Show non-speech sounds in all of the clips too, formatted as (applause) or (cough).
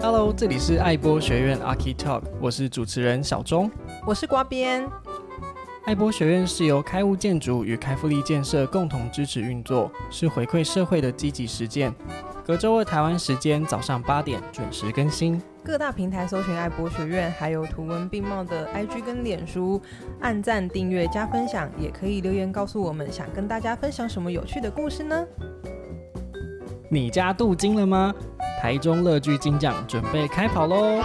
Hello，这里是爱播学院 Archi Talk，我是主持人小钟，我是瓜边。爱播学院是由开物建筑与开复力建设共同支持运作，是回馈社会的积极实践。隔周二台湾时间早上八点准时更新。各大平台搜寻爱博学院，还有图文并茂的 IG 跟脸书，按赞、订阅、加分享，也可以留言告诉我们，想跟大家分享什么有趣的故事呢？你家镀金了吗？台中乐居金奖准备开跑喽！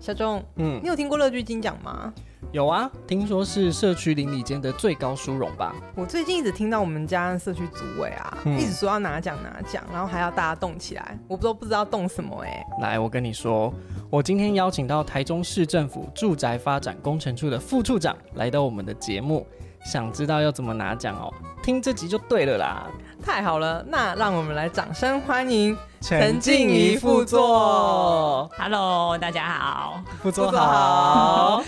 小钟，嗯，你有听过乐居金奖吗？有啊，听说是社区邻里间的最高殊荣吧？我最近一直听到我们家社区组委啊，嗯、一直说要拿奖拿奖，然后还要大家动起来，我不都不知道动什么哎、欸。来，我跟你说，我今天邀请到台中市政府住宅发展工程处的副处长来到我们的节目。想知道要怎么拿奖哦？听这集就对了啦！太好了，那让我们来掌声欢迎陈静怡副座。Hello，大家好，副座好。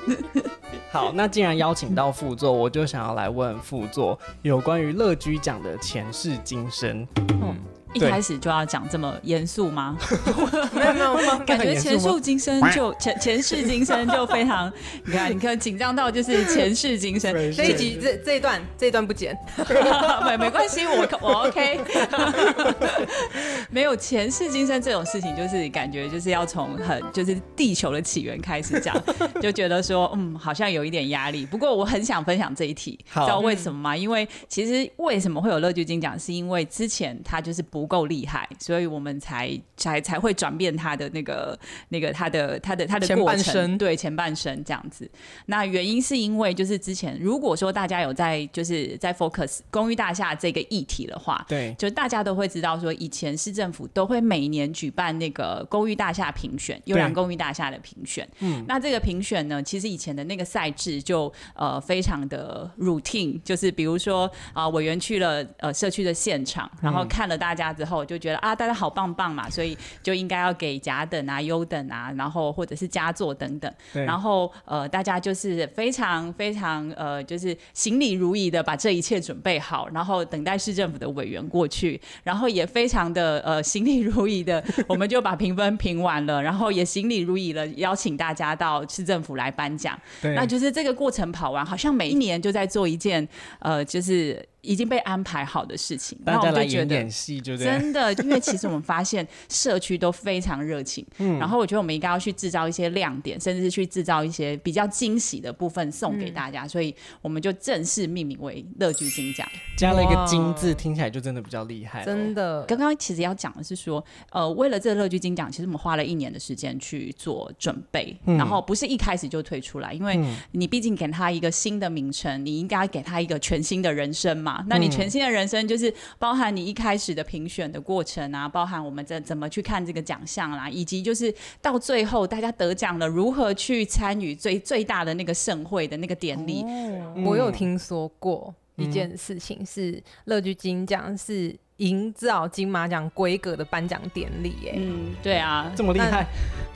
(laughs) 好，那既然邀请到副座，我就想要来问副座有关于乐居奖的前世今生。嗯一开始就要讲这么严肃吗？(laughs) 没有没有，(laughs) 感觉前世今生就前前世今生就非常，(laughs) 你看你看紧张到就是前世今生。这一集这这一段这一段不剪，没没关系，我我 OK。没有前世今生这种事情，就是感觉就是要从很就是地球的起源开始讲，就觉得说嗯好像有一点压力。不过我很想分享这一题，知道为什么吗？因为其实为什么会有乐剧金奖，是因为之前他就是不。不够厉害，所以我们才才才会转变他的那个那个他的他的他的过程，前半生对前半生这样子。那原因是因为就是之前如果说大家有在就是在 focus 公寓大厦这个议题的话，对，就大家都会知道说以前市政府都会每年举办那个公寓大厦评选，优良公寓大厦的评选。嗯，那这个评选呢，其实以前的那个赛制就呃非常的 routine，就是比如说啊、呃、委员去了呃社区的现场，然后看了大家。之后就觉得啊，大家好棒棒嘛，所以就应该要给甲等啊、优等啊，然后或者是佳作等等。然后呃，大家就是非常非常呃，就是行礼如仪的把这一切准备好，然后等待市政府的委员过去，然后也非常的呃行礼如仪的，我们就把评分评完了，然后也行礼如仪的邀请大家到市政府来颁奖。那就是这个过程跑完，好像每一年就在做一件呃，就是。已经被安排好的事情，大家来演点戏，就真的，因为其实我们发现社区都非常热情，嗯，然后我觉得我们应该要去制造一些亮点，甚至是去制造一些比较惊喜的部分送给大家，嗯、所以我们就正式命名为乐居金奖，加了一个“金”字，听起来就真的比较厉害。真的，刚刚其实要讲的是说，呃，为了这个乐居金奖，其实我们花了一年的时间去做准备，嗯、然后不是一开始就推出来，因为你毕竟给他一个新的名称，你应该给他一个全新的人生嘛。那你全新的人生就是包含你一开始的评选的过程啊，包含我们在怎么去看这个奖项啦，以及就是到最后大家得奖了，如何去参与最最大的那个盛会的那个典礼。我有听说过一件事情是乐居金奖是营造金马奖规格的颁奖典礼，哎，嗯，对啊，这么厉害。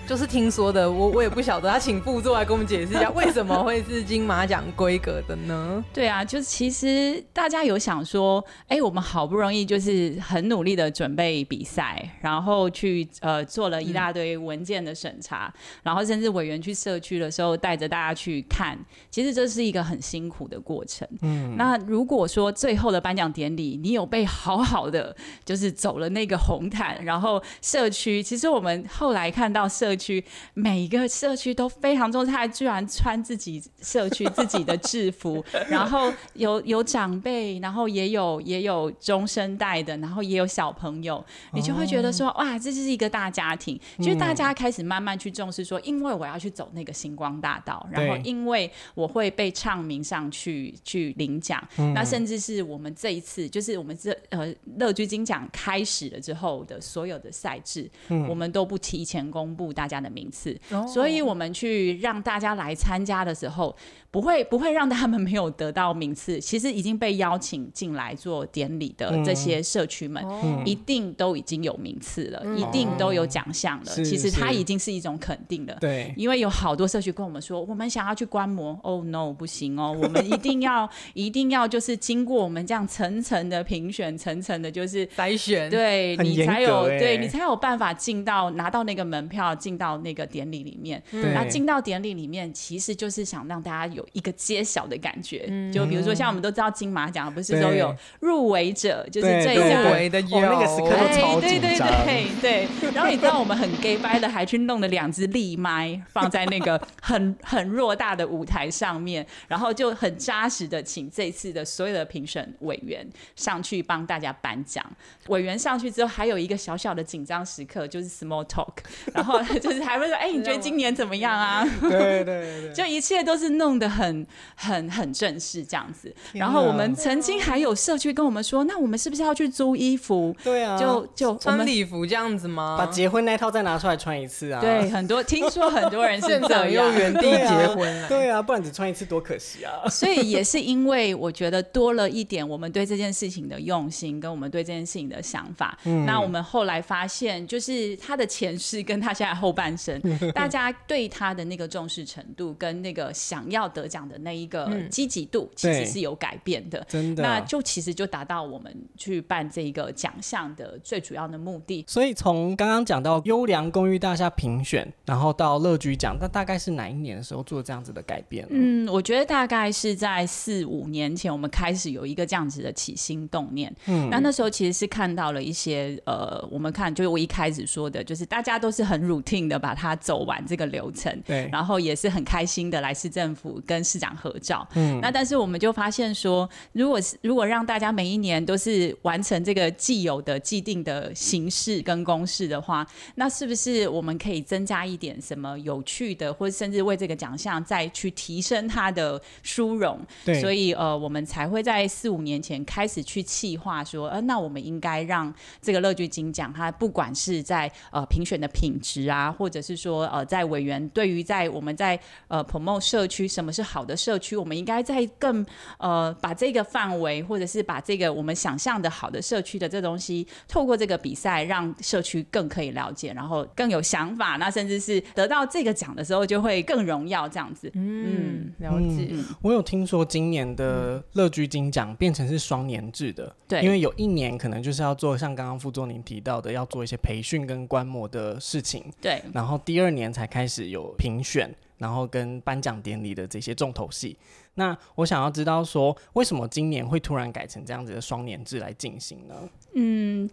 就是听说的，我我也不晓得，他请副座来跟我们解释一下，为什么会是金马奖规格的呢？对啊，就是其实大家有想说，哎、欸，我们好不容易就是很努力的准备比赛，然后去呃做了一大堆文件的审查，嗯、然后甚至委员去社区的时候带着大家去看，其实这是一个很辛苦的过程。嗯，那如果说最后的颁奖典礼，你有被好好的就是走了那个红毯，然后社区，其实我们后来看到社区。每一个社区都非常重视，他还居然穿自己社区自己的制服，(laughs) 然后有有长辈，然后也有也有中生代的，然后也有小朋友，你就会觉得说，哦、哇，这是一个大家庭，就是大家开始慢慢去重视说，因为我要去走那个星光大道，然后因为我会被唱名上去去领奖，嗯、那甚至是我们这一次，就是我们这呃乐居金奖开始了之后的所有的赛制，嗯、我们都不提前公布大家的名次，哦、所以我们去让大家来参加的时候，不会不会让他们没有得到名次。(laughs) 其实已经被邀请进来做典礼的这些社区们，嗯、一定都已经有名次了，嗯、一定都有奖项了。嗯、其实它已经是一种肯定了。对，因为有好多社区跟我们说，我们想要去观摩，哦、oh, no，不行哦，我们一定要 (laughs) 一定要就是经过我们这样层层的评选，层层的就是筛选，对你才有对你才有办法进到拿到那个门票，进到那个典礼里面。那进到典礼里面，其实就是想让大家有一个揭晓的感觉。嗯、就比如说，像我们都知道金马奖不是都有入围者，就是最佳入样围的有，哦、那个时刻都超紧张。对对对对对。然后你知道我们很 gay 掰的，还去弄了两只立麦放在那个很很偌大的舞台上面，然后就很扎实的请这次的所有的评审委员上去帮大家颁奖。委员上去之后，还有一个小小的紧张时刻，就是 small talk，(laughs) 然后就是还会说：“哎、欸，你觉得今年怎么样啊？”对对对，(laughs) 就一切都是弄得很很很正式这样子。然后我们曾经还有社区跟我们说：“那我们是不是要去租衣服？”对啊，就就穿礼服这样子吗？把结婚那套再拿出来穿一次啊？对，很多听说很多人是 (laughs) 这样，又原地结婚了。对啊，不然只穿一次多可惜啊！(laughs) 所以也是因为我觉得多了一点我们对这件事情的用心，跟我们对这件事情的想法。嗯、那我们后来发现，就是他的前世跟他现在后半生，(laughs) 大家对他的那个重视程度，跟那个想要得奖的那一个积极度，其实是有改变的。真的，那就其实就达到我们去办这个奖项的最主要的目的。所以从刚刚讲到优良公寓大厦评选，然后到乐居奖，那大概是哪一年的时候做这样子的改变？嗯，我觉得大概是在四五年前，我们开始有一个这样子的起心动念。嗯，那那时候其实是看到了一些呃，我们看就是我一开始说的，就是大家都是很 routine 的把它走完这个流程，对，然后也是很开心的来市政府跟市长合照。嗯，那但是我们就发现说，如果是如果让大家每一年都是完成这个既有的既定的形式跟公式的话，那是不是我们可以增加一点什么有趣的，或者甚至为这个奖项再去提升它的殊荣？对，所以呃，我们才会在四五年前开始去企划说，呃，那我们应该让这个乐聚金奖，它不管是在呃评选的品质啊，或者是说呃在委员对于在我们在呃 promote 社区什么是好的社区，我们应该在更呃把这个范围，或者是把这个我们想象的好的社区的这东西，透过这个比赛，让社区更可以了解，然后更有想法，那甚至是得到这个奖的时候，就会更荣耀这样子。嗯，了解。嗯，我有听说今年的乐居金奖变成是双年制的，对，因为有一年可能就是要做像刚刚副座您提到的，要做一些培训跟观摩的事情，对，然后第二年才开始有评选，然后跟颁奖典礼的这些重头戏。那我想要知道说，为什么今年会突然改成这样子的双年制来进行呢？嗯。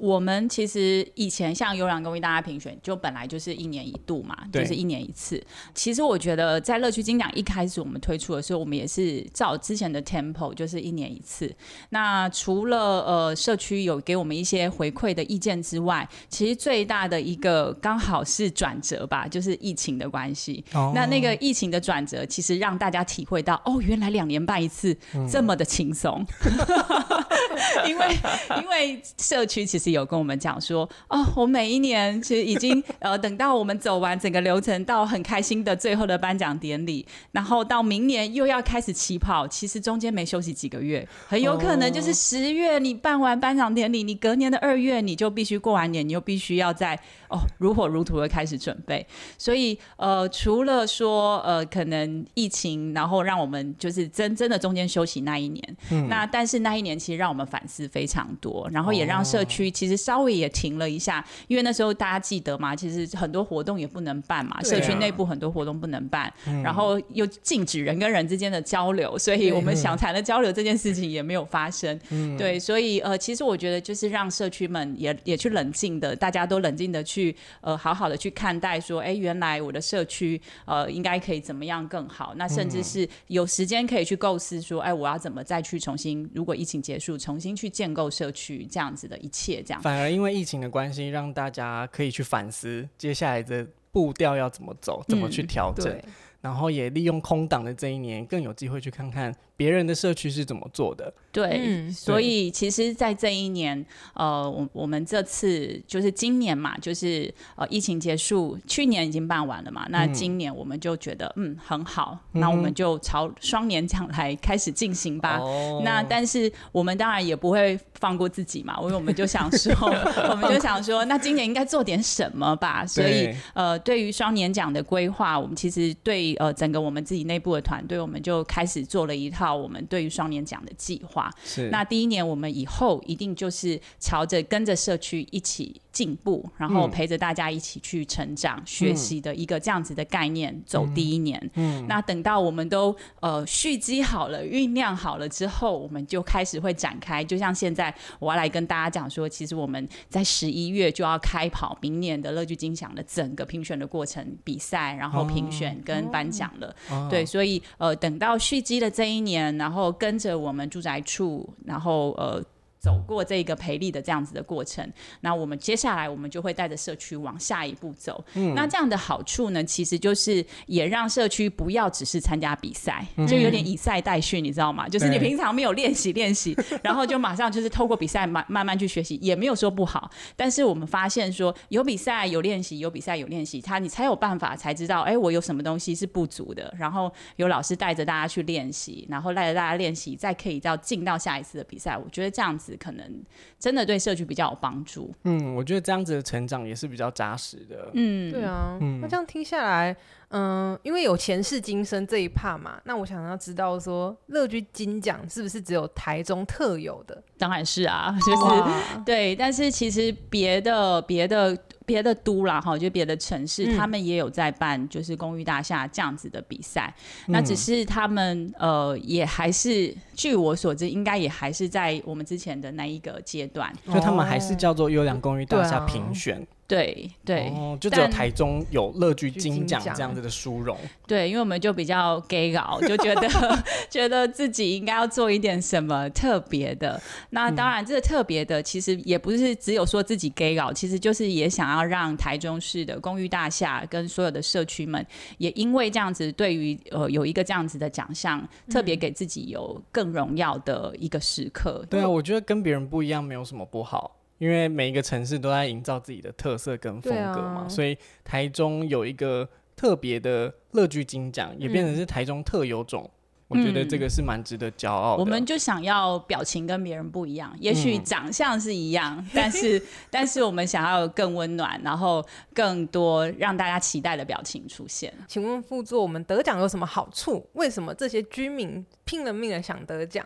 我们其实以前像优良公益大家评选，就本来就是一年一度嘛，就是一年一次。其实我觉得在乐趣金奖一开始我们推出的时候，我们也是照之前的 tempo，就是一年一次。那除了呃社区有给我们一些回馈的意见之外，其实最大的一个刚好是转折吧，就是疫情的关系。哦、那那个疫情的转折，其实让大家体会到，哦，原来两年办一次这么的轻松。嗯、(laughs) 因为因为社区其实。有跟我们讲说，哦，我每一年其实已经 (laughs) 呃，等到我们走完整个流程，到很开心的最后的颁奖典礼，然后到明年又要开始起跑，其实中间没休息几个月，很有可能就是十月你办完颁奖典礼，你隔年的二月你就必须过完年，你又必须要在哦如火如荼的开始准备。所以呃，除了说呃可能疫情，然后让我们就是真真的中间休息那一年，嗯、那但是那一年其实让我们反思非常多，然后也让社区。其实稍微也停了一下，因为那时候大家记得嘛，其实很多活动也不能办嘛，啊、社区内部很多活动不能办，嗯、然后又禁止人跟人之间的交流，所以我们想谈的交流这件事情也没有发生。嗯、对，所以呃，其实我觉得就是让社区们也也去冷静的，大家都冷静的去呃好好的去看待说，哎，原来我的社区呃应该可以怎么样更好？那甚至是有时间可以去构思说，哎，我要怎么再去重新，如果疫情结束，重新去建构社区这样子的一切。这样反而因为疫情的关系，让大家可以去反思接下来的步调要怎么走，怎么去调整。嗯然后也利用空档的这一年，更有机会去看看别人的社区是怎么做的。对，嗯、所以其实，在这一年，呃，我我们这次就是今年嘛，就是呃，疫情结束，去年已经办完了嘛，那今年我们就觉得嗯很好，那、嗯、我们就朝双年奖来开始进行吧。嗯、那但是我们当然也不会放过自己嘛，因为我们就想说，(laughs) 我们就想说，那今年应该做点什么吧。所以呃，对于双年奖的规划，我们其实对呃整个我们自己内部的团队，我们就开始做了一套我们对于双年奖的计划。是，那第一年我们以后一定就是朝着跟着社区一起进步，然后陪着大家一起去成长、嗯、学习的一个这样子的概念走第一年。那等到我们都呃蓄积好了、酝酿好了之后，我们就开始会展开。就像现在我要来跟大家讲说，其实我们在十一月就要开跑明年的乐聚金奖的整个评选的过程、比赛，然后评选跟颁奖了。哦、对，所以呃等到蓄积的这一年，然后跟着我们住宅处。然后呃。走过这个培力的这样子的过程，那我们接下来我们就会带着社区往下一步走。嗯，那这样的好处呢，其实就是也让社区不要只是参加比赛，嗯、就有点以赛代训，你知道吗？就是你平常没有练习练习，(laughs) 然后就马上就是透过比赛慢慢慢去学习，也没有说不好。但是我们发现说，有比赛有练习，有比赛有练习，他你才有办法才知道，哎，我有什么东西是不足的。然后有老师带着大家去练习，然后带着大家练习，再可以到进到下一次的比赛。我觉得这样子。可能真的对社区比较有帮助。嗯，我觉得这样子的成长也是比较扎实的。嗯，对啊。嗯，那这样听下来，嗯、呃，因为有前世今生这一趴嘛，那我想要知道说，乐居金奖是不是只有台中特有的？当然是啊，(laughs) 就是对。但是其实别的别的。别的都啦哈，就别的城市，嗯、他们也有在办，就是公寓大厦这样子的比赛。嗯、那只是他们呃，也还是据我所知，应该也还是在我们之前的那一个阶段。就他们还是叫做优良公寓大厦评选。对对，哦，就只有台中有乐居金奖这样子的殊荣。对，因为我们就比较 gay 搞，就觉得 (laughs) 觉得自己应该要做一点什么特别的。那当然，这个特别的其实也不是只有说自己 gay 搞，其实就是也想要让台中市的公寓大厦跟所有的社区们，也因为这样子，对于呃有一个这样子的奖项，特别给自己有更荣耀的一个时刻。对啊，我觉得跟别人不一样，没有什么不好。因为每一个城市都在营造自己的特色跟风格嘛，啊、所以台中有一个特别的乐居金奖，也变成是台中特有种。嗯、我觉得这个是蛮值得骄傲的。我们就想要表情跟别人不一样，也许长相是一样，嗯、(laughs) 但是但是我们想要更温暖，然后更多让大家期待的表情出现。请问副座，我们得奖有什么好处？为什么这些居民拼了命的想得奖？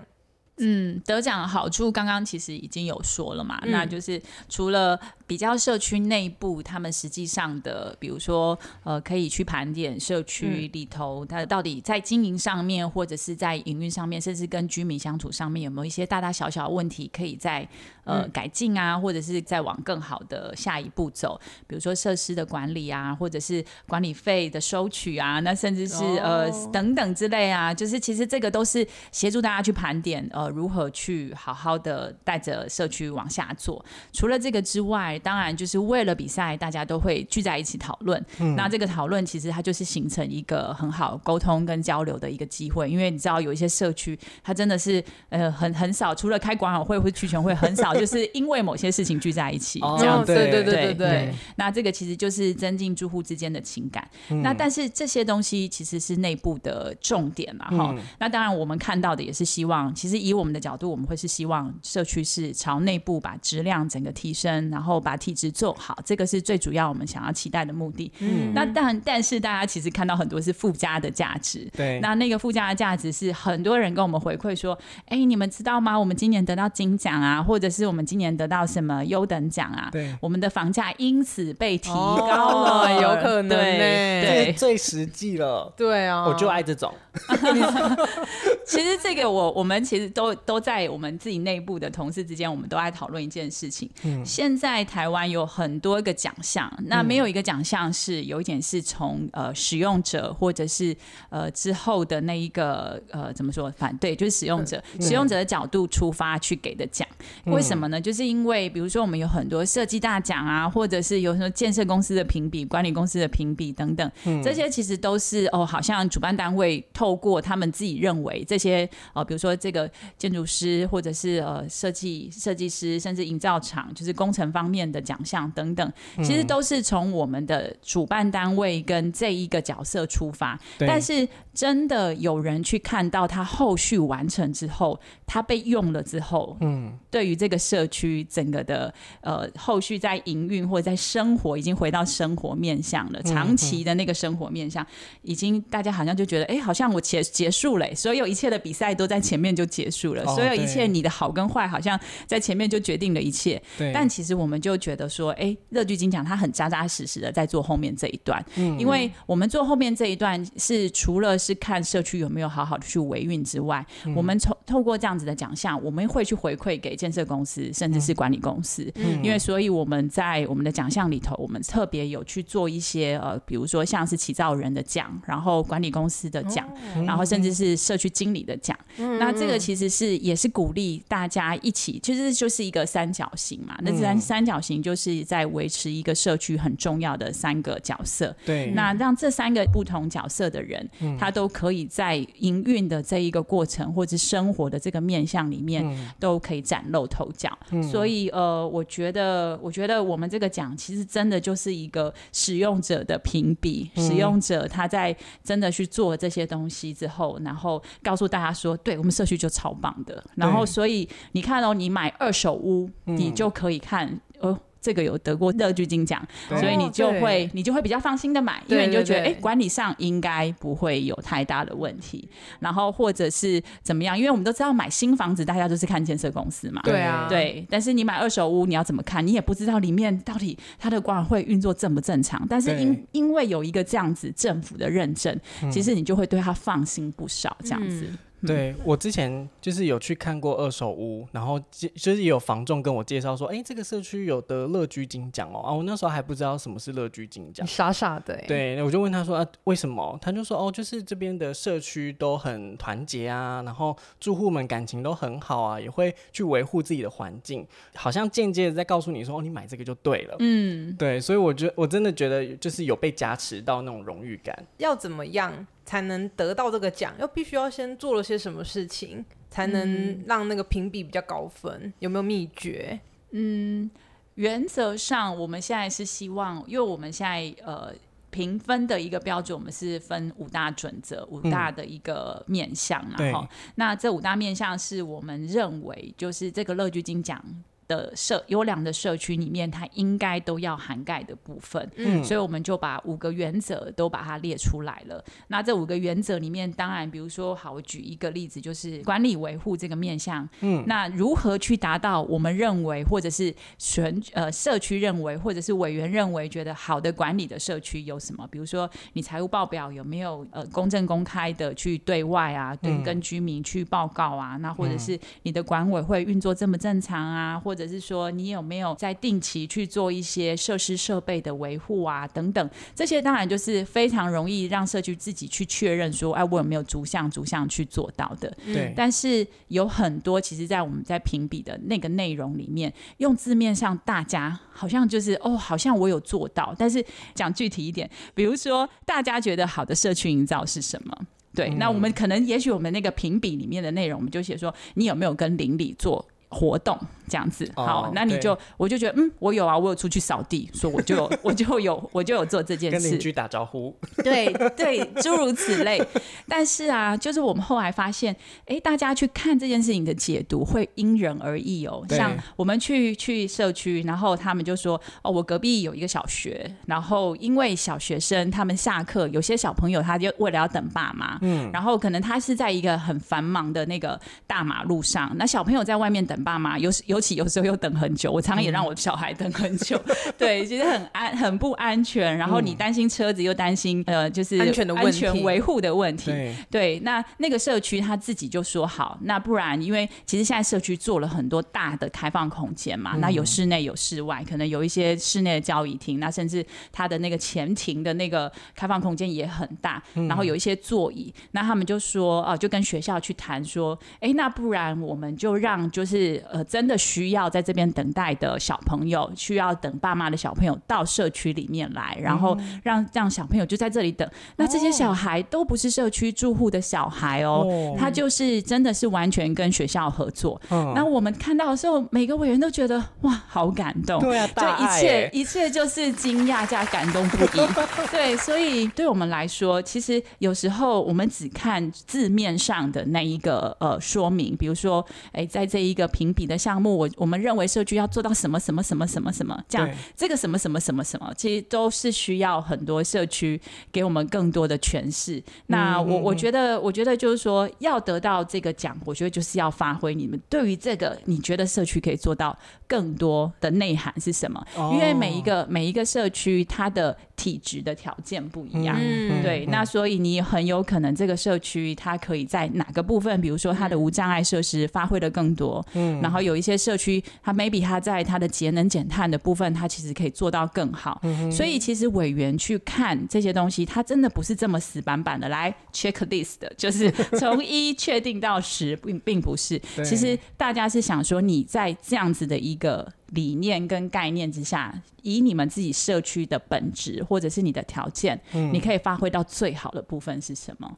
嗯，得奖的好处刚刚其实已经有说了嘛，嗯、那就是除了比较社区内部，他们实际上的，比如说呃，可以去盘点社区里头，它到底在经营上面，或者是在营运上面，甚至跟居民相处上面，有没有一些大大小小的问题，可以在呃、嗯、改进啊，或者是再往更好的下一步走，比如说设施的管理啊，或者是管理费的收取啊，那甚至是、哦、呃等等之类啊，就是其实这个都是协助大家去盘点呃。如何去好好的带着社区往下做？除了这个之外，当然就是为了比赛，大家都会聚在一起讨论。嗯、那这个讨论其实它就是形成一个很好沟通跟交流的一个机会。因为你知道有一些社区，它真的是呃很很少，除了开管委会或区权会，很少就是因为某些事情聚在一起这样子。哦、对对对对对，对。那这个其实就是增进住户之间的情感。嗯、那但是这些东西其实是内部的重点嘛，哈、嗯。那当然我们看到的也是希望，其实以我们的角度，我们会是希望社区是朝内部把质量整个提升，然后把体质做好，这个是最主要我们想要期待的目的。嗯，那但但是大家其实看到很多是附加的价值。对，那那个附加的价值是很多人跟我们回馈说，哎，你们知道吗？我们今年得到金奖啊，或者是我们今年得到什么优等奖啊？对，我们的房价因此被提高了，哦、有可能呢，对，最实际了。对啊，我就爱这种。(laughs) 其实这个我我们其实都都在我们自己内部的同事之间，我们都爱讨论一件事情。嗯，现在台湾有很多个奖项，那没有一个奖项是有一点是从呃使用者或者是呃之后的那一个呃怎么说反对，就是使用者、嗯、使用者的角度出发去给的奖。嗯、为什么呢？就是因为比如说我们有很多设计大奖啊，或者是有什么建设公司的评比、管理公司的评比等等，嗯、这些其实都是哦，好像主办单位透过他们自己认为这些呃，比如说这个建筑师或者是呃设计设计师，甚至营造厂，就是工程方面的奖项等等，其实都是从我们的主办单位跟这一个角色出发。但是真的有人去看到他后续完成之后，他被用了之后，嗯，对于这个社区整个的呃后续在营运或者在生活，已经回到生活面向了，长期的那个生活面向，已经大家好像就觉得，哎，好像我结结束了，所有一切的比赛都在前面就结束了，所有一切你的好跟坏，好像在前面就决定了一切。对，但其实我们就觉得说，哎，乐居金奖他很扎扎实实的在做后面这一段，嗯，因为我们做后面这一段是除了是看社区有没有好好的去维运之外，嗯、我们从透过这样子的奖项，我们会去回馈给建设公司，甚至是管理公司，嗯，因为所以我们在我们的奖项里头，我们特别有去做一些呃，比如说像是起造人的奖，然后管理公司的奖，嗯、然后甚至是社区经理的奖，嗯、那这个其实是也是鼓励大家一起，其实就是一个三角形嘛，那三三角形就是在维持一个社区很重要的三个角色，对，那让这三个不同角色的人，嗯、他都可以。在营运的这一个过程，或者生活的这个面向里面，嗯、都可以崭露头角。嗯、所以，呃，我觉得，我觉得我们这个奖其实真的就是一个使用者的评比，嗯、使用者他在真的去做这些东西之后，然后告诉大家说，对我们社区就超棒的。然后，所以你看哦，你买二手屋，嗯、你就可以看哦。这个有得过乐居金奖，所以你就会、哦、你就会比较放心的买，因为你就觉得哎，管理上应该不会有太大的问题。然后或者是怎么样？因为我们都知道买新房子，大家都是看建设公司嘛。对啊，对。但是你买二手屋，你要怎么看？你也不知道里面到底它的管委会运作正不正常。但是因因为有一个这样子政府的认证，嗯、其实你就会对它放心不少。这样子。嗯对，我之前就是有去看过二手屋，然后就是也有房仲跟我介绍说，哎，这个社区有得乐居金奖哦，啊，我那时候还不知道什么是乐居金奖，傻傻的。对，我就问他说，啊，为什么？他就说，哦，就是这边的社区都很团结啊，然后住户们感情都很好啊，也会去维护自己的环境，好像间接的在告诉你说，哦，你买这个就对了。嗯，对，所以我觉得我真的觉得就是有被加持到那种荣誉感。要怎么样？才能得到这个奖，要必须要先做了些什么事情，才能让那个评比比较高分？嗯、有没有秘诀？嗯，原则上我们现在是希望，因为我们现在呃评分的一个标准，我们是分五大准则，五大的一个面向，然后、嗯、那这五大面向是我们认为就是这个乐居金奖。的社优良的社区里面，它应该都要涵盖的部分，嗯，所以我们就把五个原则都把它列出来了。那这五个原则里面，当然，比如说，好，我举一个例子，就是管理维护这个面向，嗯，那如何去达到我们认为，或者是全呃社区认为，或者是委员认为觉得好的管理的社区有什么？比如说，你财务报表有没有呃公正公开的去对外啊，对跟居民去报告啊？那或者是你的管委会运作这么正常啊？或或者是说，你有没有在定期去做一些设施设备的维护啊？等等，这些当然就是非常容易让社区自己去确认说，哎，我有没有逐项逐项去做到的？对。但是有很多，其实，在我们在评比的那个内容里面，用字面上大家好像就是哦，好像我有做到。但是讲具体一点，比如说，大家觉得好的社区营造是什么？对。嗯、那我们可能，也许我们那个评比里面的内容，我们就写说，你有没有跟邻里做活动？这样子好，哦、那你就我就觉得嗯，我有啊，我有出去扫地，说我就我就有 (laughs) 我就有做这件事，跟邻居打招呼，对对，诸如此类。(laughs) 但是啊，就是我们后来发现，哎，大家去看这件事情的解读会因人而异哦。像我们去去社区，然后他们就说，哦，我隔壁有一个小学，然后因为小学生他们下课，有些小朋友他就为了要等爸妈，嗯，然后可能他是在一个很繁忙的那个大马路上，那小朋友在外面等爸妈，尤尤其有时候又等很久，我常常也让我的小孩等很久，嗯、对，其实很安很不安全。然后你担心车子，又担心呃，就是安全的安全维护的问题。对，对，那那个社区他自己就说好，那不然因为其实现在社区做了很多大的开放空间嘛，嗯、那有室内有室外，可能有一些室内的交易厅，那甚至他的那个前庭的那个开放空间也很大，嗯、然后有一些座椅，那他们就说哦、呃，就跟学校去谈说，哎，那不然我们就让就是呃真的需要在这边等待的小朋友，需要等爸妈的小朋友到社区里面来，然后让让小朋友就在这里等。那这些小孩都不是社区住户的小孩哦，哦他就是真的是完全跟学校合作。嗯、那我们看到的时候，每个委员都觉得哇，好感动。对啊，就一切一切就是惊讶加感动不已。(laughs) 对，所以对我们来说，其实有时候我们只看字面上的那一个呃说明，比如说，哎，在这一个评比的项目，我我们认为社区要做到什么什么什么什么什么，这样这个什么什么什么什么，其实都是需要很多社区给我们更多的诠释。那我我觉得，我觉得就是说，要得到这个奖，我觉得就是要发挥你们对于这个，你觉得社区可以做到更多的内涵是什么？因为每一个每一个社区，它的体质的条件不一样，嗯、对，那所以你很有可能这个社区它可以在哪个部分，比如说它的无障碍设施发挥的更多，嗯，然后有一些社区它 maybe 它在它的节能减碳的部分，它其实可以做到更好，嗯、所以其实委员去看这些东西，它真的不是这么死板板的来 checklist 的，就是从一确定到十，并并不是，(laughs) 其实大家是想说你在这样子的一个。理念跟概念之下，以你们自己社区的本质或者是你的条件，嗯、你可以发挥到最好的部分是什么？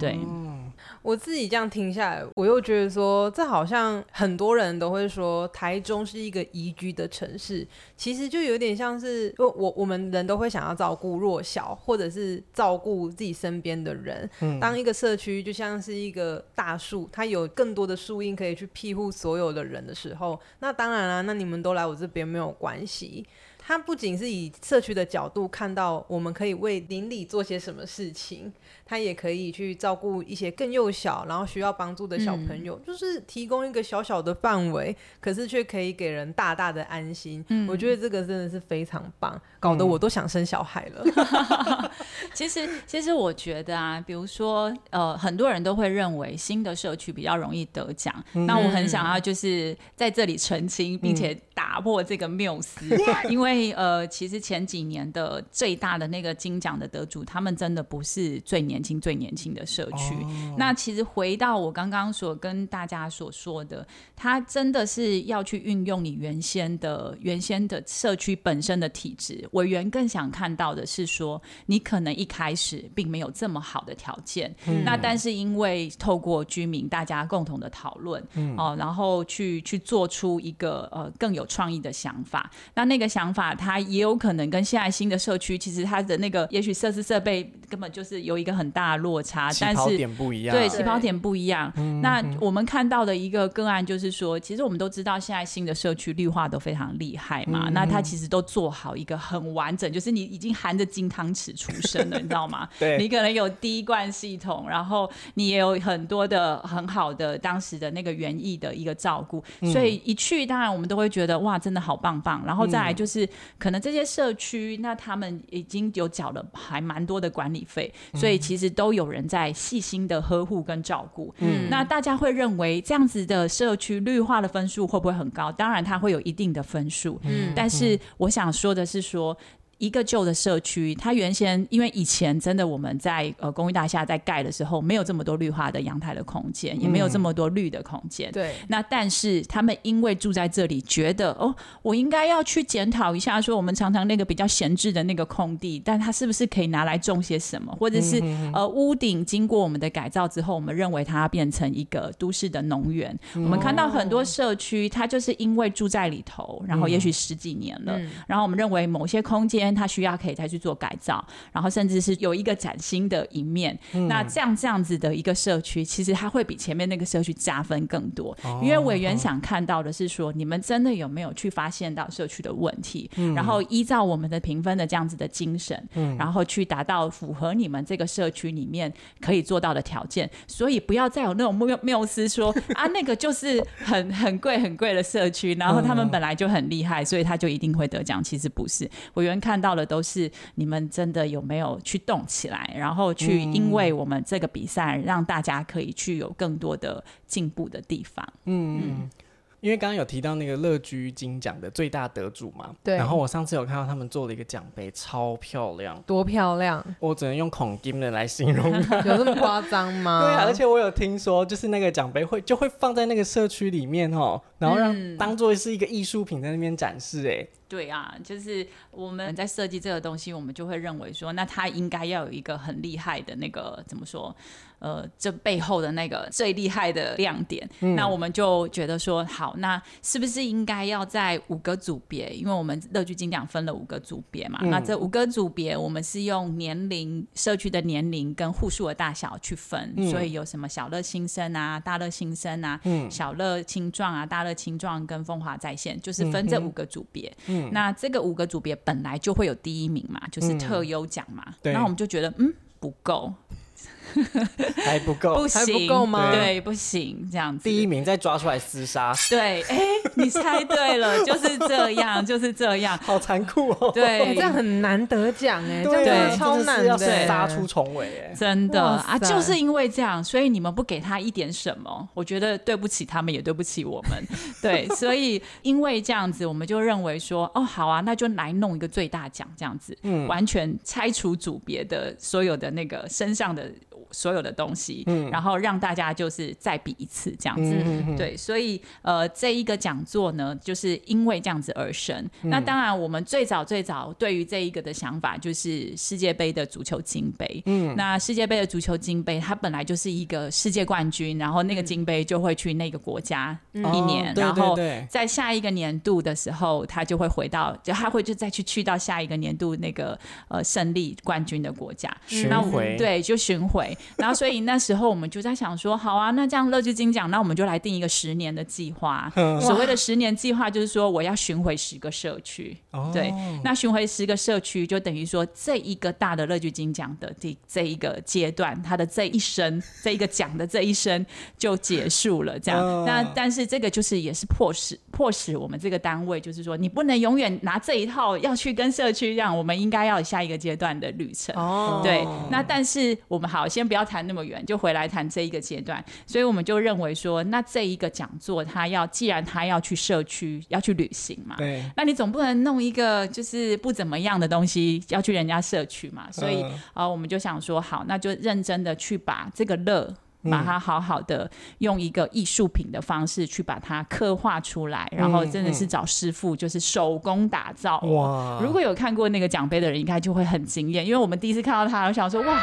对，嗯、我自己这样听下来，我又觉得说，这好像很多人都会说，台中是一个宜居的城市，其实就有点像是，我我我们人都会想要照顾弱小，或者是照顾自己身边的人。嗯、当一个社区就像是一个大树，它有更多的树荫可以去庇护所有的人的时候，那当然啦、啊，那你们都来我这边没有关系。他不仅是以社区的角度看到我们可以为邻里做些什么事情，他也可以去照顾一些更幼小然后需要帮助的小朋友，嗯、就是提供一个小小的范围，可是却可以给人大大的安心。嗯、我觉得这个真的是非常棒，搞得我都想生小孩了。嗯、(laughs) 其实，其实我觉得啊，比如说，呃，很多人都会认为新的社区比较容易得奖，嗯、那我很想要就是在这里澄清，并且打破这个谬思，嗯、因为。呃，其实前几年的最大的那个金奖的得主，他们真的不是最年轻、最年轻的社区。Oh. 那其实回到我刚刚所跟大家所说的，他真的是要去运用你原先的、原先的社区本身的体质。委员更想看到的是说，你可能一开始并没有这么好的条件，嗯、那但是因为透过居民大家共同的讨论，哦、嗯呃，然后去去做出一个呃更有创意的想法，那那个想法。它也有可能跟现在新的社区，其实它的那个也许设施设备根本就是有一个很大的落差，但是起跑点不一样，对，起跑点不一样。对那我们看到的一个个案就是说，其实我们都知道现在新的社区绿化都非常厉害嘛，嗯、那它其实都做好一个很完整，就是你已经含着金汤匙出生了，你知道吗？(laughs) 对，你可能有滴灌系统，然后你也有很多的很好的当时的那个园艺的一个照顾，嗯、所以一去，当然我们都会觉得哇，真的好棒棒。然后再来就是。可能这些社区，那他们已经有缴了还蛮多的管理费，嗯、所以其实都有人在细心的呵护跟照顾。嗯，那大家会认为这样子的社区绿化的分数会不会很高？当然，它会有一定的分数。嗯，但是我想说的是说。说一个旧的社区，它原先因为以前真的我们在呃公寓大厦在盖的时候，没有这么多绿化的阳台的空间，也没有这么多绿的空间。对、嗯。那但是他们因为住在这里，觉得哦，我应该要去检讨一下，说我们常常那个比较闲置的那个空地，但它是不是可以拿来种些什么，或者是、嗯、呃屋顶经过我们的改造之后，我们认为它变成一个都市的农园。嗯、我们看到很多社区，它就是因为住在里头，然后也许十几年了，嗯、然后我们认为某些空间。天他需要可以再去做改造，然后甚至是有一个崭新的一面。嗯、那这样这样子的一个社区，其实它会比前面那个社区加分更多。哦、因为委员想看到的是说，你们真的有没有去发现到社区的问题，嗯、然后依照我们的评分的这样子的精神，嗯、然后去达到符合你们这个社区里面可以做到的条件。所以不要再有那种谬谬思说 (laughs) 啊，那个就是很很贵很贵的社区，然后他们本来就很厉害，所以他就一定会得奖。其实不是，委员看到的都是你们真的有没有去动起来，然后去因为我们这个比赛，让大家可以去有更多的进步的地方。嗯。嗯因为刚刚有提到那个乐居金奖的最大得主嘛，对。然后我上次有看到他们做了一个奖杯，超漂亮，多漂亮！我只能用孔金的来形容，(laughs) 有这么夸张吗？(laughs) 对啊，而且我有听说，就是那个奖杯会就会放在那个社区里面哦，然后让当做是一个艺术品在那边展示，哎。对啊，就是我们在设计这个东西，我们就会认为说，那他应该要有一个很厉害的那个怎么说？呃，这背后的那个最厉害的亮点。嗯、那我们就觉得说，好，那是不是应该要在五个组别？因为我们乐居金奖分了五个组别嘛。嗯、那这五个组别，我们是用年龄、社区的年龄跟户数的大小去分，嗯、所以有什么小乐新生啊、大乐新生啊、嗯、小乐青壮啊、大乐青壮跟风华在线，就是分这五个组别。那这个五个组别本来就会有第一名嘛，就是特优奖嘛。嗯、然后我们就觉得，嗯，不够。(laughs) 还不够，不行，不够吗？对，不行，这样子。第一名再抓出来厮杀。对，哎，你猜对了，(laughs) 就是这样，就是这样。好残酷哦。对，这样很难得奖哎，对，超难的，杀出重围哎，真的啊，就是因为这样，所以你们不给他一点什么，我觉得对不起他们，也对不起我们。(laughs) 对，所以因为这样子，我们就认为说，哦，好啊，那就来弄一个最大奖，这样子，嗯，完全拆除组别的所有的那个身上的。所有的东西，嗯，然后让大家就是再比一次这样子，对，所以呃，这一个讲座呢，就是因为这样子而生。嗯、那当然，我们最早最早对于这一个的想法，就是世界杯的足球金杯。嗯，那世界杯的足球金杯，它本来就是一个世界冠军，然后那个金杯就会去那个国家一年，嗯、然后在下一个年度的时候，它就会回到，就他会就再去去到下一个年度那个呃胜利冠军的国家。巡回，对，就巡回。然后，所以那时候我们就在想说，好啊，那这样乐居金奖，那我们就来定一个十年的计划。所谓的十年计划，就是说我要巡回十个社区。对，那巡回十个社区，就等于说这一个大的乐居金奖的这这一个阶段，它的这一生，这一个奖的这一生就结束了。这样，那但是这个就是也是迫使迫使我们这个单位，就是说你不能永远拿这一套要去跟社区这样，我们应该要有下一个阶段的旅程。哦，对，那但是我们好先不。不要谈那么远，就回来谈这一个阶段。所以我们就认为说，那这一个讲座，他要既然他要去社区，要去旅行嘛，对，那你总不能弄一个就是不怎么样的东西要去人家社区嘛。所以啊、呃呃，我们就想说，好，那就认真的去把这个乐，把它好好的用一个艺术品的方式去把它刻画出来，然后真的是找师傅，就是手工打造。哇！如果有看过那个奖杯的人，应该就会很惊艳，因为我们第一次看到他，我想说，哇。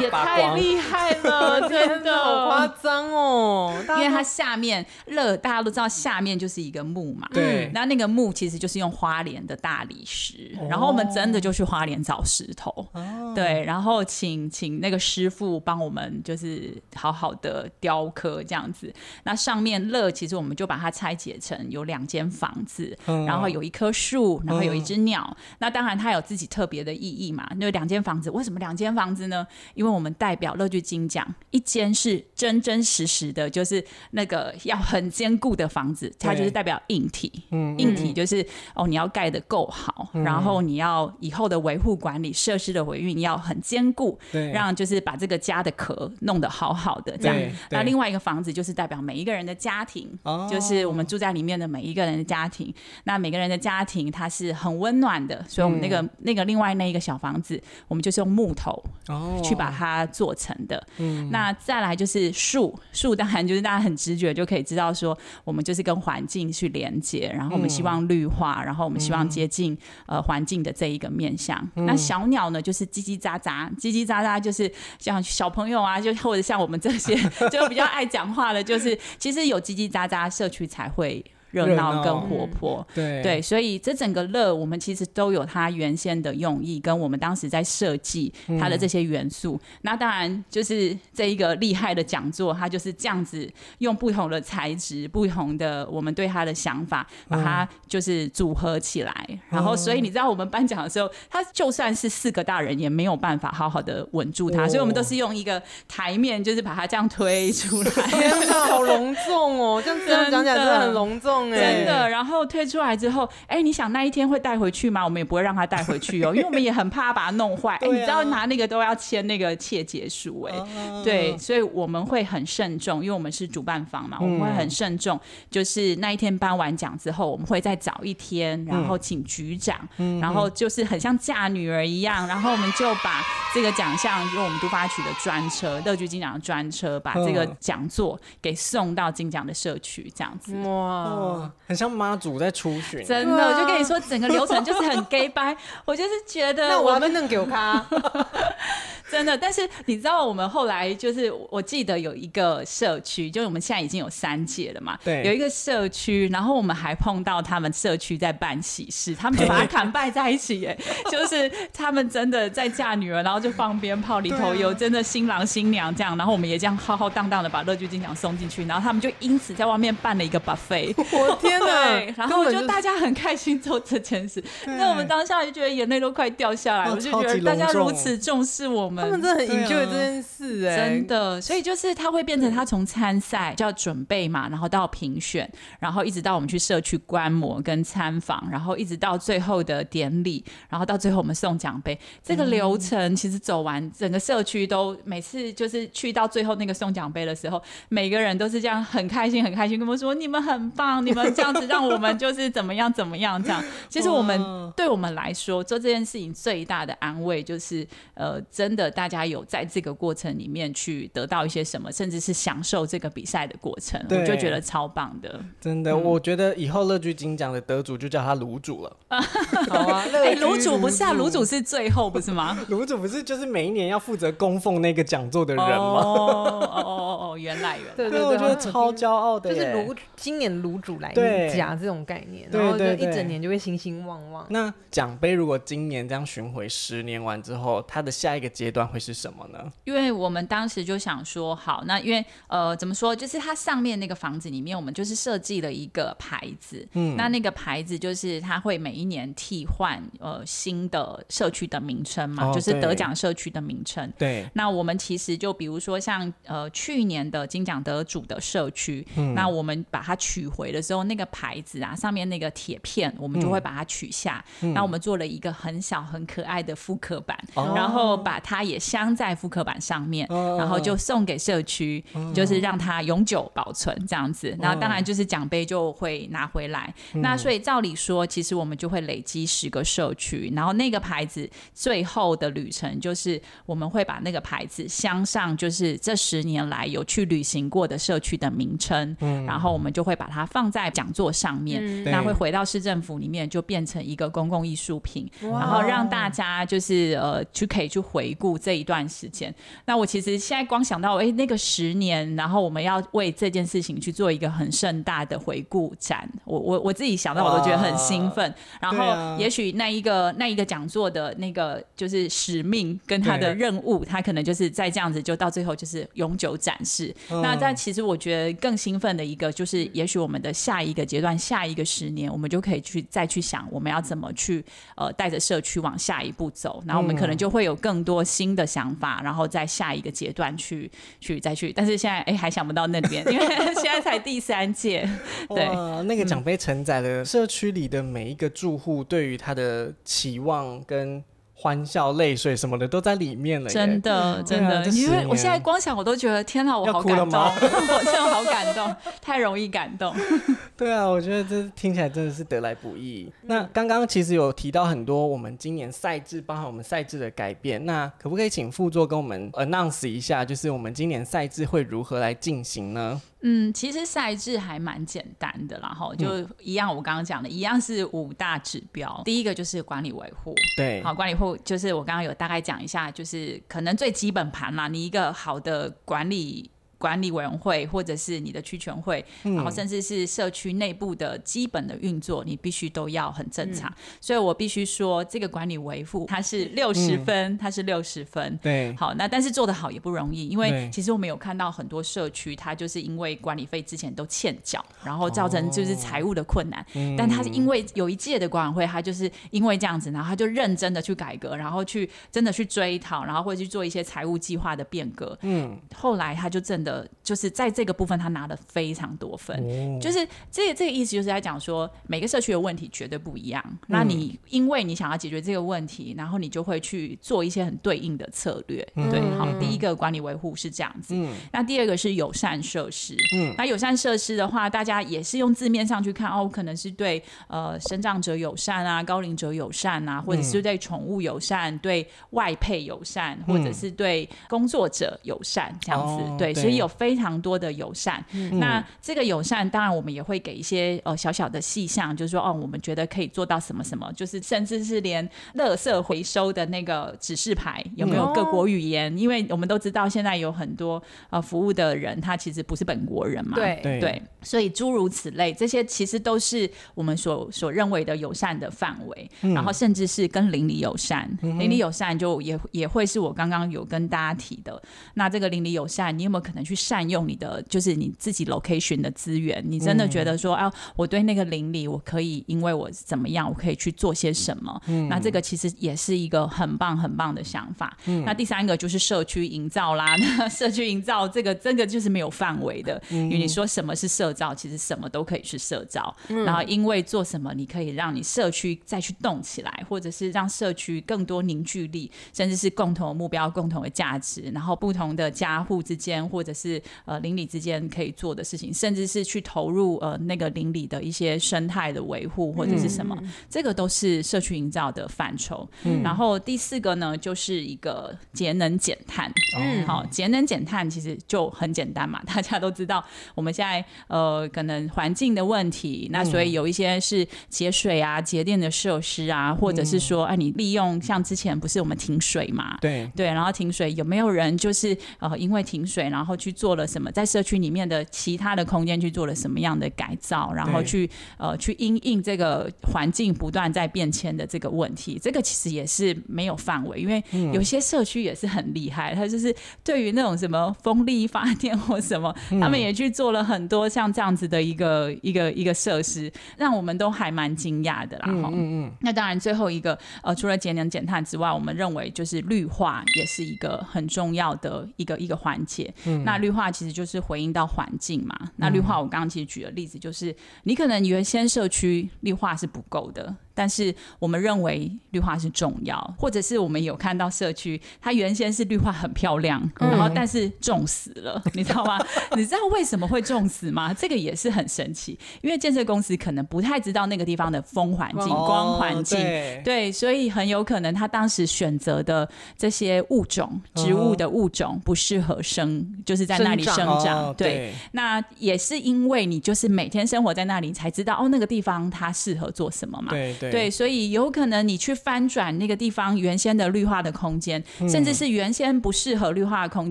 也太厉害了，(laughs) 真的好夸张哦！因为它下面乐，大家都知道下面就是一个墓嘛。对。那那个墓其实就是用花莲的大理石，然后我们真的就去花莲找石头，对，然后请请那个师傅帮我们就是好好的雕刻这样子。那上面乐其实我们就把它拆解成有两间房子，然后有一棵树，然后有一只鸟。那当然它有自己特别的意义嘛。那两间房子为什么两间房子呢？因为因为我们代表乐居金奖，一间是真真实实的，就是那个要很坚固的房子，它就是代表硬体。嗯，硬体就是哦，你要盖的够好，嗯、然后你要以后的维护管理、设施的维运要很坚固，对，让就是把这个家的壳弄得好好的这样。那另外一个房子就是代表每一个人的家庭，就是我们住在里面的每一个人的家庭。那每个人的家庭它是很温暖的，所以我们那个、嗯、那个另外那一个小房子，我们就是用木头哦去把。它做成的，嗯，那再来就是树，树当然就是大家很直觉就可以知道说，我们就是跟环境去连接，然后我们希望绿化，然后我们希望接近呃环境的这一个面向。那小鸟呢，就是叽叽喳喳，(laughs) 叽叽喳喳就是像小朋友啊，就 (laughs) 或者像我们这些就比较爱讲话的，就是其实有叽叽喳喳，社区才会。热闹、更活泼。对对，所以这整个乐，我们其实都有它原先的用意，跟我们当时在设计它的这些元素。嗯、那当然就是这一个厉害的讲座，它就是这样子用不同的材质、不同的我们对它的想法，把它就是组合起来。嗯、然后，所以你知道我们颁奖的时候，他就算是四个大人，也没有办法好好的稳住它，哦、所以我们都是用一个台面，就是把它这样推出来。(laughs) 天哪，好隆重哦！这样子讲起来真的很隆重哎，真的。然后推出来之后，哎，你想那一天会带回去吗？我们也不会让他带回去哦，(laughs) 因为我们也很怕把它弄坏。哎，你知道拿那个都要签那个切结书哎，啊、对，所以我们会很慎重，因为我们是主办方嘛，我们会很慎重。就是那一天颁完奖之后，我们会再找一天，然后请局长，嗯、然后就是很像嫁女儿一样，然后我们就把这个奖项用我们都发局的专车，乐居金奖的专车，把这个讲座给送到金奖的社区，这样子。哇，很像妈祖在出巡，真的，我就跟你说，整个流程就是很 gay 掰，我就是觉得，那我们弄给我看。(laughs) 真的，但是你知道，我们后来就是，我记得有一个社区，就是我们现在已经有三届了嘛，对，有一个社区，然后我们还碰到他们社区在办喜事，他们就把它砍拜在一起，耶，(laughs) 就是他们真的在嫁女儿，然后就放鞭炮，里头有真的新郎新娘这样，然后我们也这样浩浩荡荡的把乐居金奖送进去，然后他们就因此在外面办了一个 buffet，(laughs) 我天哪，然后就大家很开心做这件事，那我们当下就觉得眼泪都快掉下来，我就觉得大家如此重视我们。他们真的很 enjoy 这件事哎，真的，所以就是他会变成他从参赛就要准备嘛，然后到评选，然后一直到我们去社区观摩跟参访，然后一直到最后的典礼，然后到最后我们送奖杯，这个流程其实走完整个社区都每次就是去到最后那个送奖杯的时候，每个人都是这样很开心很开心跟我说，你们很棒，你们这样子让我们就是怎么样怎么样。这样。(laughs) 其实我们对我们来说做这件事情最大的安慰就是呃真的。大家有在这个过程里面去得到一些什么，甚至是享受这个比赛的过程，我就觉得超棒的。真的，嗯、我觉得以后乐居金奖的得主就叫他卤主了。(laughs) 好啊，哎，卤主不是啊，卤主是最后不是吗？(laughs) 卤主不是就是每一年要负责供奉那个讲座的人吗？哦哦哦哦，原来原来，对，对，对，对，我觉得超骄傲的，就是卤今年卤主来家这种概念，然后就一整年就会兴兴旺旺。那奖杯如果今年这样巡回十年完之后，它的下一个阶段。会是什么呢？因为我们当时就想说，好，那因为呃，怎么说，就是它上面那个房子里面，我们就是设计了一个牌子，嗯，那那个牌子就是它会每一年替换呃新的社区的名称嘛，哦、就是得奖社区的名称。对，那我们其实就比如说像呃去年的金奖得主的社区，嗯、那我们把它取回的时候，那个牌子啊上面那个铁片，我们就会把它取下，嗯、那我们做了一个很小很可爱的复刻版，嗯、然后把它。也镶在复刻版上面，然后就送给社区，就是让它永久保存这样子。然后当然就是奖杯就会拿回来。那所以照理说，其实我们就会累积十个社区，然后那个牌子最后的旅程就是我们会把那个牌子镶上，就是这十年来有去旅行过的社区的名称。然后我们就会把它放在讲座上面，那会回到市政府里面，就变成一个公共艺术品，然后让大家就是呃就可以去回顾。这一段时间，那我其实现在光想到，哎，那个十年，然后我们要为这件事情去做一个很盛大的回顾展，我我我自己想到我都觉得很兴奋。然后，也许那一个那一个讲座的那个就是使命跟他的任务，他可能就是在这样子，就到最后就是永久展示。那但其实我觉得更兴奋的一个，就是也许我们的下一个阶段，下一个十年，我们就可以去再去想，我们要怎么去呃带着社区往下一步走。然后我们可能就会有更多新。新的想法，然后在下一个阶段去去再去，但是现在哎还想不到那边，因为现在才第三届。(laughs) 对，那个奖杯承载了社区里的每一个住户对于他的期望跟。欢笑、泪水什么的都在里面了，真的，真的，因为我现在光想我都觉得天哪，我好感动，我 (laughs) 真的好感动，太容易感动。(laughs) 对啊，我觉得这听起来真的是得来不易。那刚刚其实有提到很多我们今年赛制，包含我们赛制的改变，那可不可以请副座跟我们 announce 一下，就是我们今年赛制会如何来进行呢？嗯，其实赛制还蛮简单的啦，哈，就一样，我刚刚讲的一样是五大指标。第一个就是管理维护，对，好，管理护就是我刚刚有大概讲一下，就是可能最基本盘啦，你一个好的管理管理委员会或者是你的区全会，嗯、然后甚至是社区内部的基本的运作，你必须都要很正常。嗯、所以我必须说，这个管理维护它是六十分，嗯、它是六十分。对，好，那但是做得好也不容易，因为其实我们有看到很多社区，它就是因为管理费之前都欠缴，然后造成就是财务的困难。哦、但它是因为有一届的管委会，它就是因为这样子，然后他就认真的去改革，然后去真的去追讨，然后会去做一些财务计划的变革。嗯，后来他就真的就是在这个部分，他拿了非常多分。哦、就是这个这个意思，就是在讲说每个社区的问题绝对不一样。嗯、那你因为你想要解决这个问题，然后你就会去做一些很对应的策略。嗯、对，好，第一个管理维护是这样子。嗯、那第二个是友善设施。嗯，那友善设施的话，大家也是用字面上去看哦，可能是对呃生长者友善啊，高龄者友善啊，或者是对宠物友善，嗯、对外配友善，或者是对工作者友善。这样子，对，所以有非常多的友善。嗯、那这个友善，当然我们也会给一些呃小小的细项，就是说，哦，我们觉得可以做到什么什么，就是甚至是连垃圾回收的那个指示牌有没有各国语言？嗯、因为我们都知道现在有很多呃服务的人，他其实不是本国人嘛，对。对，所以诸如此类，这些其实都是我们所所认为的友善的范围。嗯、然后甚至是跟邻里友善，邻里、友善就也也会是我刚刚有跟大家提的。那这个邻里友善，你有没有可能去善用你的，就是你自己 location 的资源？你真的觉得说，啊，我对那个邻里，我可以因为我怎么样，我可以去做些什么？嗯，那这个其实也是一个很棒很棒的想法。嗯，那第三个就是社区营造啦。(laughs) 那社区营造这个真的就是没有范围的，因为你说什么是社造，其实什么都可以是社造。嗯，然后因为做什么，你可以让你社区再去动起来，或者是让社区更多凝聚力，甚至是共同的目标、共同的价值，然后不同的家户之间，或者是呃邻里之间可以做的事情，甚至是去投入呃那个邻里的一些生态的维护或者是什么，嗯、这个都是社区营造的范畴。嗯、然后第四个呢，就是一个节能减碳。嗯，好，节能减碳其实就很简单嘛，(laughs) 大家都知道我们现在呃可能环境的问题，那所以有一些是节水啊、节电的设施啊，或者是说，哎、啊，你利用像之前不是我们停水嘛？对对，然后停水有没有人就是呃因为停水，然后去做了什么，在社区里面的其他的空间去做了什么样的改造，然后去呃去因应这个环境不断在变迁的这个问题，这个其实也是没有范围，因为有些社区也是很厉害，它就是对于那种什么风力发电或什么，他们也去做了很多像这样子的一个一个一个设施，让我们都还蛮惊讶的啦。嗯嗯嗯。那当然最后一个呃，除了节能减碳之外，我们认为就是绿化也是一个很重要的一个一个环节。嗯、那绿化其实就是回应到环境嘛。嗯、那绿化我刚刚其实举的例子就是，你可能原先社区绿化是不够的。但是我们认为绿化是重要，或者是我们有看到社区，它原先是绿化很漂亮，嗯、然后但是种死了，你知道吗？(laughs) 你知道为什么会种死吗？这个也是很神奇，因为建设公司可能不太知道那个地方的风环境、哦、光环境，对，对，所以很有可能他当时选择的这些物种、植物的物种不适合生，哦、就是在那里生长。生长哦、对，对那也是因为你就是每天生活在那里，才知道哦，那个地方它适合做什么嘛。对。对对，所以有可能你去翻转那个地方原先的绿化的空间，嗯、甚至是原先不适合绿化的空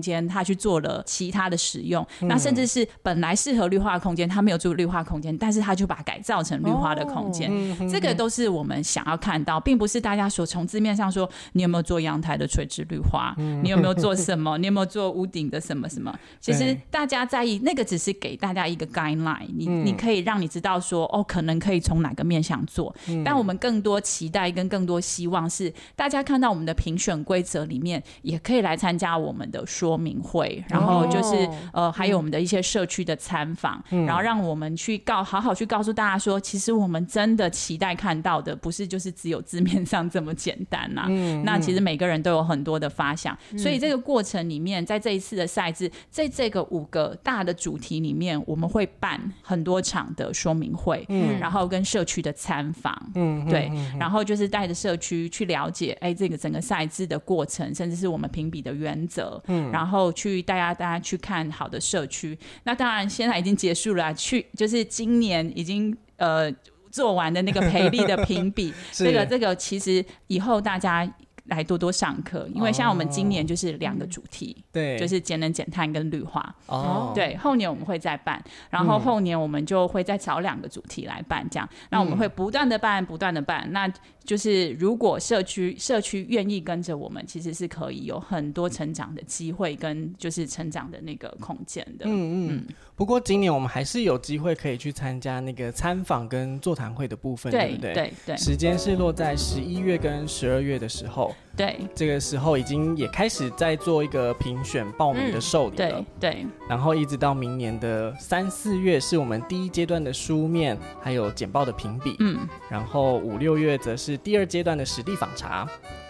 间，它去做了其他的使用。嗯、那甚至是本来适合绿化的空间，它没有做绿化空间，但是它就把它改造成绿化的空间。这个都是我们想要看到，并不是大家所从字面上说你有没有做阳台的垂直绿化，嗯、你有没有做什么，(laughs) 你有没有做屋顶的什么什么。其实大家在意那个只是给大家一个 guideline，你、嗯、你可以让你知道说哦，可能可以从哪个面向做，嗯、但我们。更多期待跟更多希望是，大家看到我们的评选规则里面，也可以来参加我们的说明会，然后就是、哦、呃，还有我们的一些社区的参访，嗯、然后让我们去告好好去告诉大家说，其实我们真的期待看到的，不是就是只有字面上这么简单呐、啊。嗯、那其实每个人都有很多的发想，嗯、所以这个过程里面，在这一次的赛制，在这个五个大的主题里面，我们会办很多场的说明会，嗯，然后跟社区的参访，嗯。对，然后就是带着社区去了解，哎，这个整个赛制的过程，甚至是我们评比的原则，嗯，然后去大家大家去看好的社区。那当然现在已经结束了，去就是今年已经呃做完的那个赔率的评比，(laughs) 这个这个其实以后大家。来多多上课，因为像我们今年就是两个主题，对，就是节能减碳跟绿化。哦，对，后年我们会再办，然后后年我们就会再找两个主题来办，这样，那我们会不断的办，不断的办，那就是如果社区社区愿意跟着我们，其实是可以有很多成长的机会跟就是成长的那个空间的。嗯嗯。不过今年我们还是有机会可以去参加那个参访跟座谈会的部分，对不对？对对。时间是落在十一月跟十二月的时候。对。这个时候已经也开始在做一个评选报名的受理了。对对。然后一直到明年的三四月是我们第一阶段的书面还有简报的评比。嗯。然后五六月则是第二阶段的实地访查。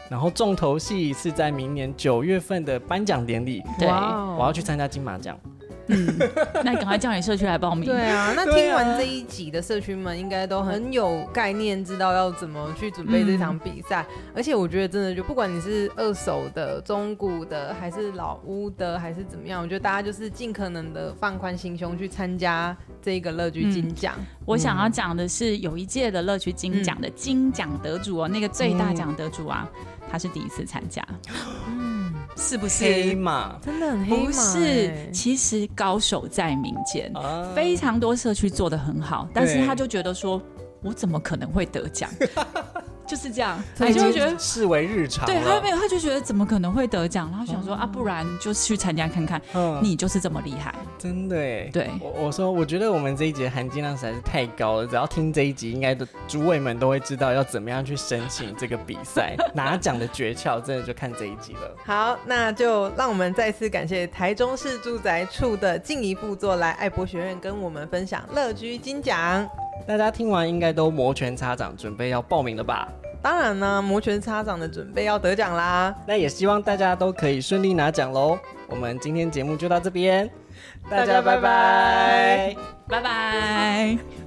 然后重头戏是在明年九月份的颁奖典礼。对。我要去参加金马奖。嗯，那赶快叫你社区来报名。对啊，那听完这一集的社区们应该都很有概念，知道要怎么去准备这场比赛。嗯、而且我觉得真的，就不管你是二手的、中古的，还是老屋的，还是怎么样，我觉得大家就是尽可能的放宽心胸去参加这个乐居金奖。嗯、我想要讲的是，有一届的乐趣金奖的金奖得主哦，那个最大奖得主啊，嗯、他是第一次参加。(laughs) 嗯是不是黑马？真的很黑马。不是，其实高手在民间，啊、非常多社区做得很好，但是他就觉得说，我怎么可能会得奖？(laughs) 就是这样，他就觉得视为日常。对，他没有，他就觉得怎么可能会得奖？然后想说啊，不然就去参加看看。嗯，你就是这么厉害，真的哎。对，我我说，我觉得我们这一集的含金量实在是太高了。只要听这一集，应该的诸位们都会知道要怎么样去申请这个比赛 (laughs) 拿奖的诀窍，真的就看这一集了。好，那就让我们再次感谢台中市住宅处的进一步做来爱博学院跟我们分享乐居金奖。大家听完应该都摩拳擦掌，准备要报名了吧？当然呢，摩拳擦掌的准备要得奖啦。那也希望大家都可以顺利拿奖喽。我们今天节目就到这边，大家拜拜，拜拜。